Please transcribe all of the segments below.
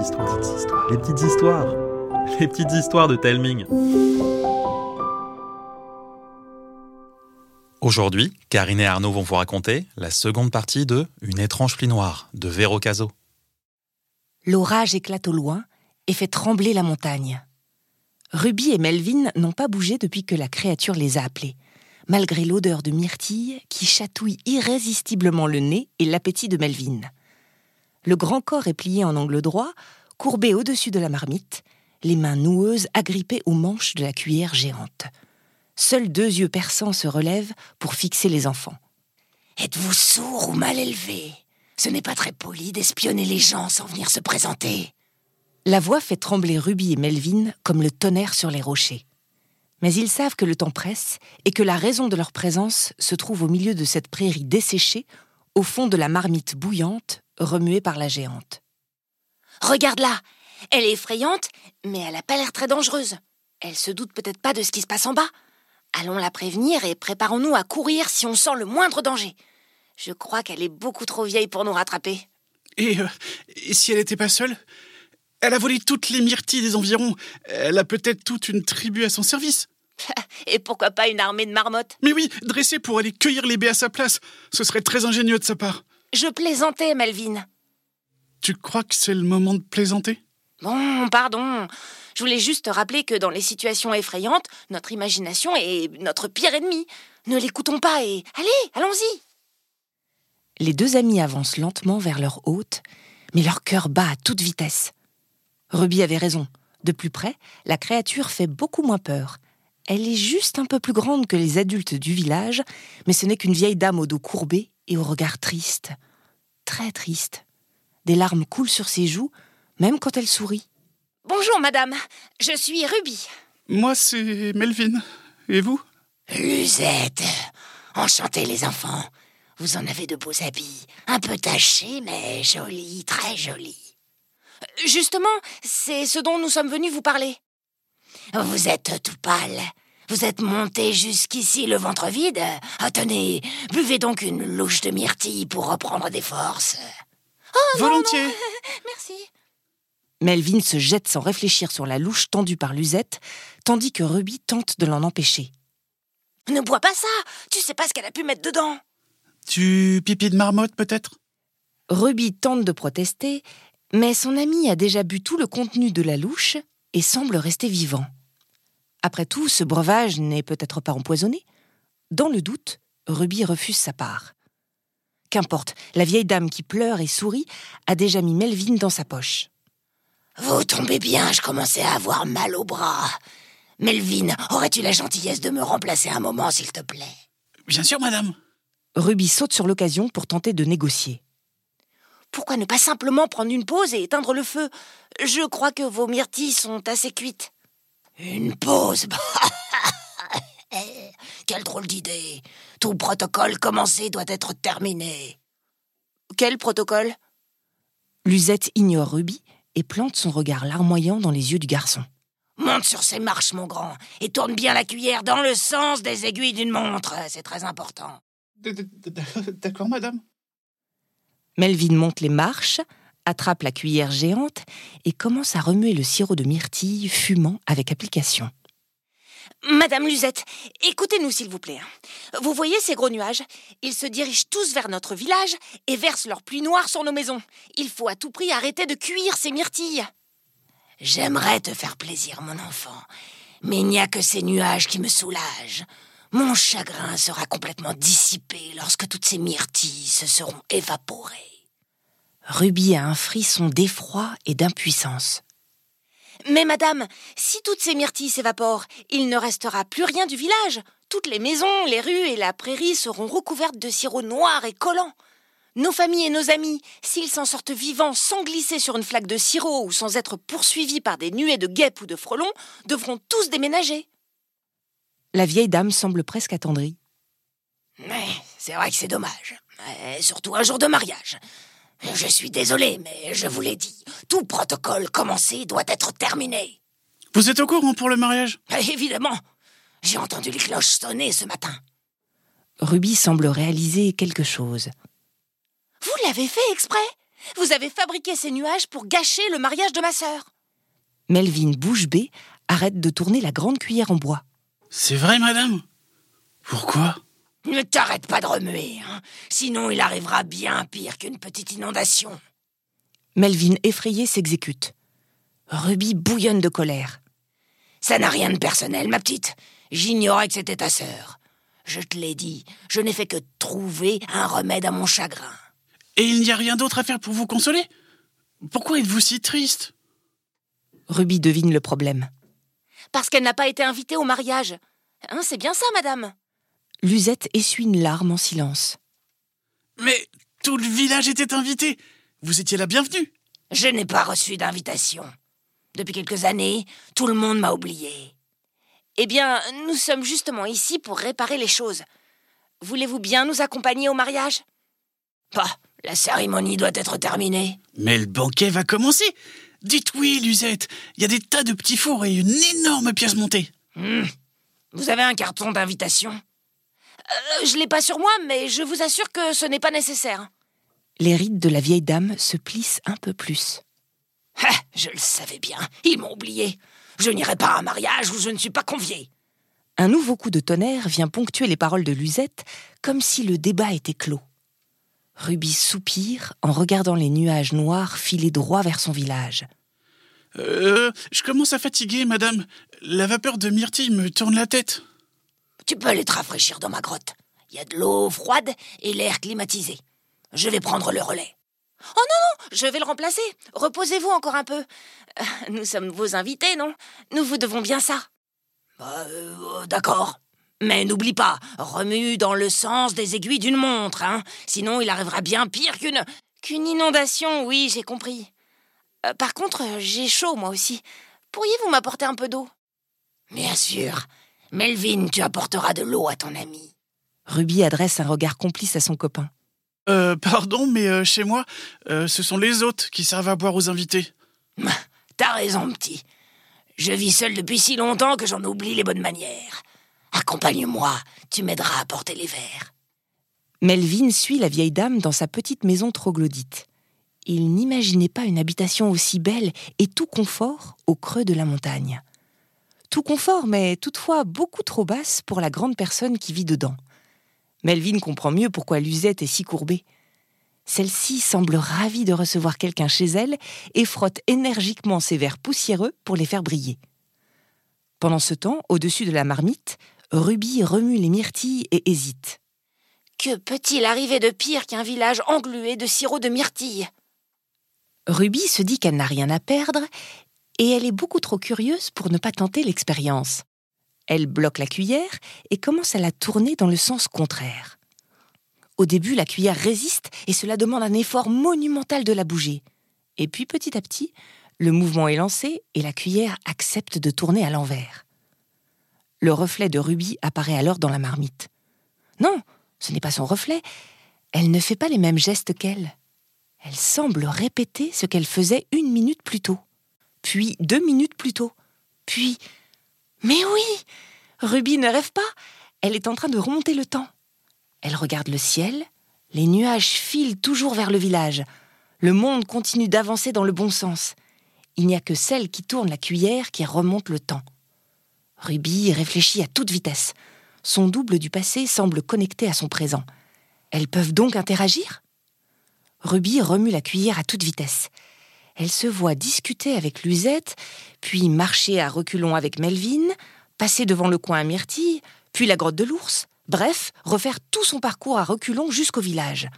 histoires, petites histoires, les petites histoires, les petites histoires de Telming. Aujourd'hui, Karine et Arnaud vont vous raconter la seconde partie de Une étrange pluie noire de Véro Caso. L'orage éclate au loin et fait trembler la montagne. Ruby et Melvin n'ont pas bougé depuis que la créature les a appelés, malgré l'odeur de myrtille qui chatouille irrésistiblement le nez et l'appétit de Melvin. Le grand corps est plié en angle droit, courbé au-dessus de la marmite, les mains noueuses agrippées aux manches de la cuillère géante. Seuls deux yeux perçants se relèvent pour fixer les enfants. Êtes-vous sourd ou mal élevé? Ce n'est pas très poli d'espionner les gens sans venir se présenter. La voix fait trembler Ruby et Melvin comme le tonnerre sur les rochers. Mais ils savent que le temps presse et que la raison de leur présence se trouve au milieu de cette prairie desséchée, au fond de la marmite bouillante, remuée par la géante. Regarde-la Elle est effrayante, mais elle n'a pas l'air très dangereuse. Elle se doute peut-être pas de ce qui se passe en bas. Allons la prévenir et préparons-nous à courir si on sent le moindre danger. Je crois qu'elle est beaucoup trop vieille pour nous rattraper. Et, euh, et si elle n'était pas seule? Elle a volé toutes les myrtilles des environs. Elle a peut-être toute une tribu à son service. Et pourquoi pas une armée de marmottes? Mais oui, dressée pour aller cueillir les baies à sa place. Ce serait très ingénieux de sa part. Je plaisantais, Melvin. Tu crois que c'est le moment de plaisanter? Bon, pardon. Je voulais juste te rappeler que dans les situations effrayantes, notre imagination est notre pire ennemi. Ne l'écoutons pas et allez, allons-y. Les deux amis avancent lentement vers leur hôte, mais leur cœur bat à toute vitesse. Ruby avait raison. De plus près, la créature fait beaucoup moins peur. Elle est juste un peu plus grande que les adultes du village, mais ce n'est qu'une vieille dame au dos courbé et au regard triste. Très triste. Des larmes coulent sur ses joues, même quand elle sourit. Bonjour, madame. Je suis Ruby. Moi, c'est Melvin. Et vous? Luzette. Enchanté, les enfants. Vous en avez de beaux habits. Un peu tachés, mais jolis, très jolis. Justement, c'est ce dont nous sommes venus vous parler. Vous êtes tout pâle. Vous êtes monté jusqu'ici le ventre vide. Ah, tenez, buvez donc une louche de myrtille pour reprendre des forces. Oh, non, Volontiers. non. Merci. Melvin se jette sans réfléchir sur la louche tendue par Luzette, tandis que Ruby tente de l'en empêcher. Ne bois pas ça. Tu sais pas ce qu'elle a pu mettre dedans. Tu pipi de marmotte, peut-être? Ruby tente de protester, mais son ami a déjà bu tout le contenu de la louche et semble rester vivant. Après tout, ce breuvage n'est peut-être pas empoisonné. Dans le doute, Ruby refuse sa part. Qu'importe, la vieille dame qui pleure et sourit a déjà mis Melvin dans sa poche. Vous tombez bien, je commençais à avoir mal au bras. Melvin, aurais-tu la gentillesse de me remplacer un moment, s'il te plaît? Bien sûr, madame. Ruby saute sur l'occasion pour tenter de négocier. Pourquoi ne pas simplement prendre une pause et éteindre le feu? Je crois que vos myrtilles sont assez cuites. Une pause Quelle drôle d'idée Tout protocole commencé doit être terminé. Quel protocole? Luzette ignore Ruby et plante son regard larmoyant dans les yeux du garçon. Monte sur ces marches, mon grand, et tourne bien la cuillère dans le sens des aiguilles d'une montre. C'est très important. D'accord, madame. Melvin monte les marches, attrape la cuillère géante et commence à remuer le sirop de myrtille fumant avec application. Madame Luzette, écoutez-nous s'il vous plaît. Vous voyez ces gros nuages? Ils se dirigent tous vers notre village et versent leur pluie noire sur nos maisons. Il faut à tout prix arrêter de cuire ces myrtilles. J'aimerais te faire plaisir, mon enfant, mais il n'y a que ces nuages qui me soulagent. Mon chagrin sera complètement dissipé lorsque toutes ces myrtilles se seront évaporées. Ruby a un frisson d'effroi et d'impuissance. Mais madame, si toutes ces myrtilles s'évaporent, il ne restera plus rien du village. Toutes les maisons, les rues et la prairie seront recouvertes de sirop noir et collant. Nos familles et nos amis, s'ils s'en sortent vivants sans glisser sur une flaque de sirop ou sans être poursuivis par des nuées de guêpes ou de frelons, devront tous déménager. La vieille dame semble presque attendrie. Mais c'est vrai que c'est dommage. Surtout un jour de mariage. Je suis désolé, mais je vous l'ai dit, tout protocole commencé doit être terminé. Vous êtes au courant pour le mariage? Évidemment, j'ai entendu les cloches sonner ce matin. Ruby semble réaliser quelque chose. Vous l'avez fait exprès? Vous avez fabriqué ces nuages pour gâcher le mariage de ma sœur. Melvin bouche bée arrête de tourner la grande cuillère en bois. C'est vrai, madame? Pourquoi? Ne t'arrête pas de remuer, hein. sinon il arrivera bien pire qu'une petite inondation. Melvin effrayé s'exécute. Ruby bouillonne de colère. Ça n'a rien de personnel, ma petite. J'ignorais que c'était ta sœur. Je te l'ai dit, je n'ai fait que trouver un remède à mon chagrin. Et il n'y a rien d'autre à faire pour vous consoler? Pourquoi êtes-vous si triste? Ruby devine le problème. Parce qu'elle n'a pas été invitée au mariage. Hein, c'est bien ça, madame? Luzette essuie une larme en silence. Mais tout le village était invité. Vous étiez la bienvenue. Je n'ai pas reçu d'invitation. Depuis quelques années, tout le monde m'a oublié. Eh bien, nous sommes justement ici pour réparer les choses. Voulez-vous bien nous accompagner au mariage? Bah, la cérémonie doit être terminée. Mais le banquet va commencer. Dites oui, Luzette. Il y a des tas de petits fours et une énorme pièce montée. Hmm. Vous avez un carton d'invitation? Euh, Je l'ai pas sur moi, mais je vous assure que ce n'est pas nécessaire. Les rides de la vieille dame se plissent un peu plus. Ah, je le savais bien, ils m'ont oublié. Je n'irai pas à un mariage où je ne suis pas convié. Un nouveau coup de tonnerre vient ponctuer les paroles de Luzette, comme si le débat était clos. Ruby soupire en regardant les nuages noirs filer droit vers son village. Euh, je commence à fatiguer, madame. La vapeur de myrtille me tourne la tête. Tu peux aller te rafraîchir dans ma grotte. Il y a de l'eau froide et l'air climatisé. Je vais prendre le relais. Oh non, non, je vais le remplacer. Reposez-vous encore un peu. Euh, nous sommes vos invités, non? Nous vous devons bien ça. Bah, euh, d'accord. Mais n'oublie pas, remue dans le sens des aiguilles d'une montre, hein. Sinon, il arrivera bien pire qu'une. qu'une inondation, oui, j'ai compris. Euh, par contre, j'ai chaud, moi aussi. Pourriez-vous m'apporter un peu d'eau? Bien sûr. Melvin, tu apporteras de l'eau à ton ami. Ruby adresse un regard complice à son copain. Euh, pardon, mais euh, chez moi, euh, ce sont les hôtes qui servent à boire aux invités. T'as raison, petit. Je vis seul depuis si longtemps que j'en oublie les bonnes manières. Accompagne-moi, tu m'aideras à porter les verres. Melvin suit la vieille dame dans sa petite maison troglodyte. Il n'imaginait pas une habitation aussi belle et tout confort au creux de la montagne. Tout confort, mais toutefois beaucoup trop basse pour la grande personne qui vit dedans. Melvin comprend mieux pourquoi Luzette est si courbée. Celle-ci semble ravie de recevoir quelqu'un chez elle et frotte énergiquement ses verres poussiéreux pour les faire briller. Pendant ce temps, au-dessus de la marmite, Ruby remue les myrtilles et hésite. Que peut-il arriver de pire qu'un village englué de sirop de myrtille Ruby se dit qu'elle n'a rien à perdre et elle est beaucoup trop curieuse pour ne pas tenter l'expérience. Elle bloque la cuillère et commence à la tourner dans le sens contraire. Au début, la cuillère résiste et cela demande un effort monumental de la bouger. Et puis petit à petit, le mouvement est lancé et la cuillère accepte de tourner à l'envers. Le reflet de Ruby apparaît alors dans la marmite. Non, ce n'est pas son reflet. Elle ne fait pas les mêmes gestes qu'elle. Elle semble répéter ce qu'elle faisait une minute plus tôt, puis deux minutes plus tôt, puis... Mais oui Ruby ne rêve pas, elle est en train de remonter le temps. Elle regarde le ciel, les nuages filent toujours vers le village. Le monde continue d'avancer dans le bon sens. Il n'y a que celle qui tourne la cuillère qui remonte le temps. Ruby réfléchit à toute vitesse. Son double du passé semble connecté à son présent. Elles peuvent donc interagir? Ruby remue la cuillère à toute vitesse. Elle se voit discuter avec Luzette, puis marcher à reculons avec Melvin, passer devant le coin à Myrtille, puis la grotte de l'ours. Bref, refaire tout son parcours à reculons jusqu'au village.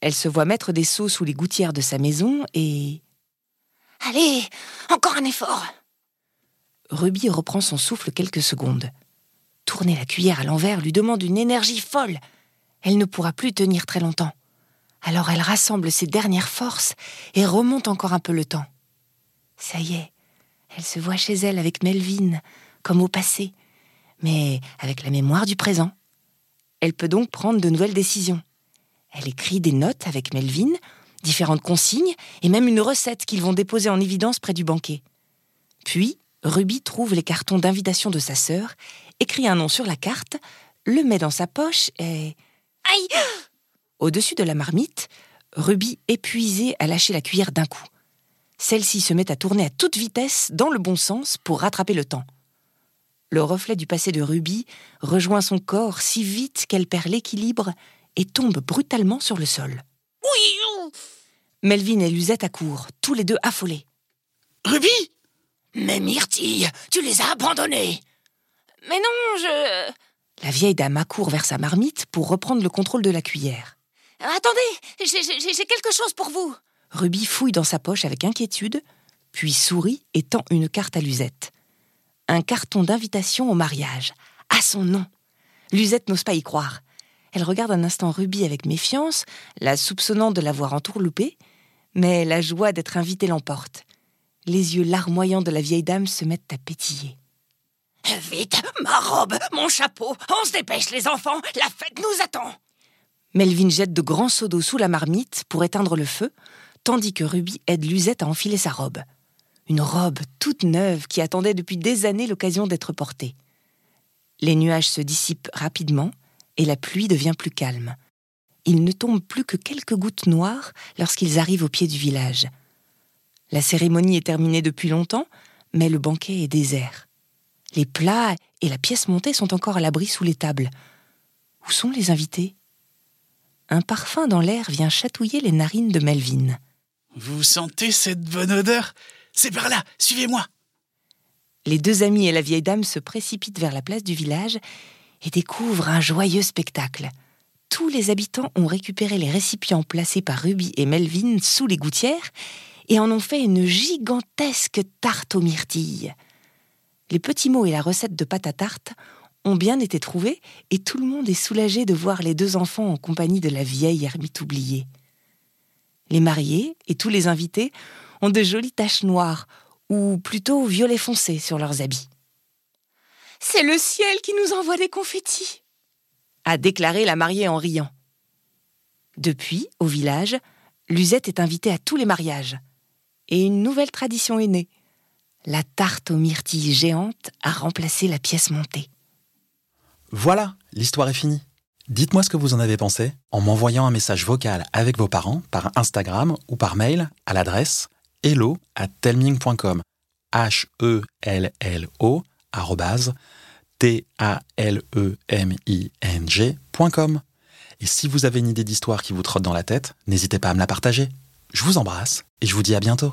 Elle se voit mettre des seaux sous les gouttières de sa maison et... Allez, encore un effort. Ruby reprend son souffle quelques secondes. Tourner la cuillère à l'envers lui demande une énergie folle. Elle ne pourra plus tenir très longtemps. Alors elle rassemble ses dernières forces et remonte encore un peu le temps. Ça y est, elle se voit chez elle avec Melvin, comme au passé, mais avec la mémoire du présent. Elle peut donc prendre de nouvelles décisions. Elle écrit des notes avec Melvin, différentes consignes et même une recette qu'ils vont déposer en évidence près du banquet. Puis, Ruby trouve les cartons d'invitation de sa sœur, écrit un nom sur la carte, le met dans sa poche et... Aïe au-dessus de la marmite, Ruby, épuisée, a lâché la cuillère d'un coup. Celle-ci se met à tourner à toute vitesse, dans le bon sens, pour rattraper le temps. Le reflet du passé de Ruby rejoint son corps si vite qu'elle perd l'équilibre et tombe brutalement sur le sol. Oui Melvin et Luzette accourent, tous les deux affolés. Ruby Mais Myrtille, tu les as abandonnés Mais non, je... La vieille dame accourt vers sa marmite pour reprendre le contrôle de la cuillère. Attendez, j'ai- quelque chose pour vous. Ruby fouille dans sa poche avec inquiétude, puis sourit et tend une carte à Luzette. Un carton d'invitation au mariage, à son nom. Luzette n'ose pas y croire. Elle regarde un instant Ruby avec méfiance, la soupçonnant de l'avoir entourloupée, mais la joie d'être invitée l'emporte. Les yeux larmoyants de la vieille dame se mettent à pétiller. Vite, ma robe, mon chapeau, on se dépêche les enfants, la fête nous attend. Melvin jette de grands seaux d'eau sous la marmite pour éteindre le feu, tandis que Ruby aide Luzette à enfiler sa robe. Une robe toute neuve qui attendait depuis des années l'occasion d'être portée. Les nuages se dissipent rapidement et la pluie devient plus calme. Il ne tombe plus que quelques gouttes noires lorsqu'ils arrivent au pied du village. La cérémonie est terminée depuis longtemps, mais le banquet est désert. Les plats et la pièce montée sont encore à l'abri sous les tables. Où sont les invités? Un parfum dans l'air vient chatouiller les narines de Melvin. Vous sentez cette bonne odeur? C'est par là, suivez-moi Les deux amis et la vieille dame se précipitent vers la place du village et découvrent un joyeux spectacle. Tous les habitants ont récupéré les récipients placés par Ruby et Melvin sous les gouttières et en ont fait une gigantesque tarte aux myrtilles. Les petits mots et la recette de pâte à tarte ont bien été trouvés et tout le monde est soulagé de voir les deux enfants en compagnie de la vieille ermite oubliée. Les mariés et tous les invités ont de jolies taches noires ou plutôt violet foncé sur leurs habits. C'est le ciel qui nous envoie des confettis. a déclaré la mariée en riant. Depuis, au village, Luzette est invitée à tous les mariages. Et une nouvelle tradition est née. La tarte aux myrtilles géante a remplacé la pièce montée. Voilà, l'histoire est finie. Dites-moi ce que vous en avez pensé en m'envoyant un message vocal avec vos parents par Instagram ou par mail à l'adresse hello at telming.com. H-E-L-L-O T-A-L-E-M-I-N-G.com. Et si vous avez une idée d'histoire qui vous trotte dans la tête, n'hésitez pas à me la partager. Je vous embrasse et je vous dis à bientôt.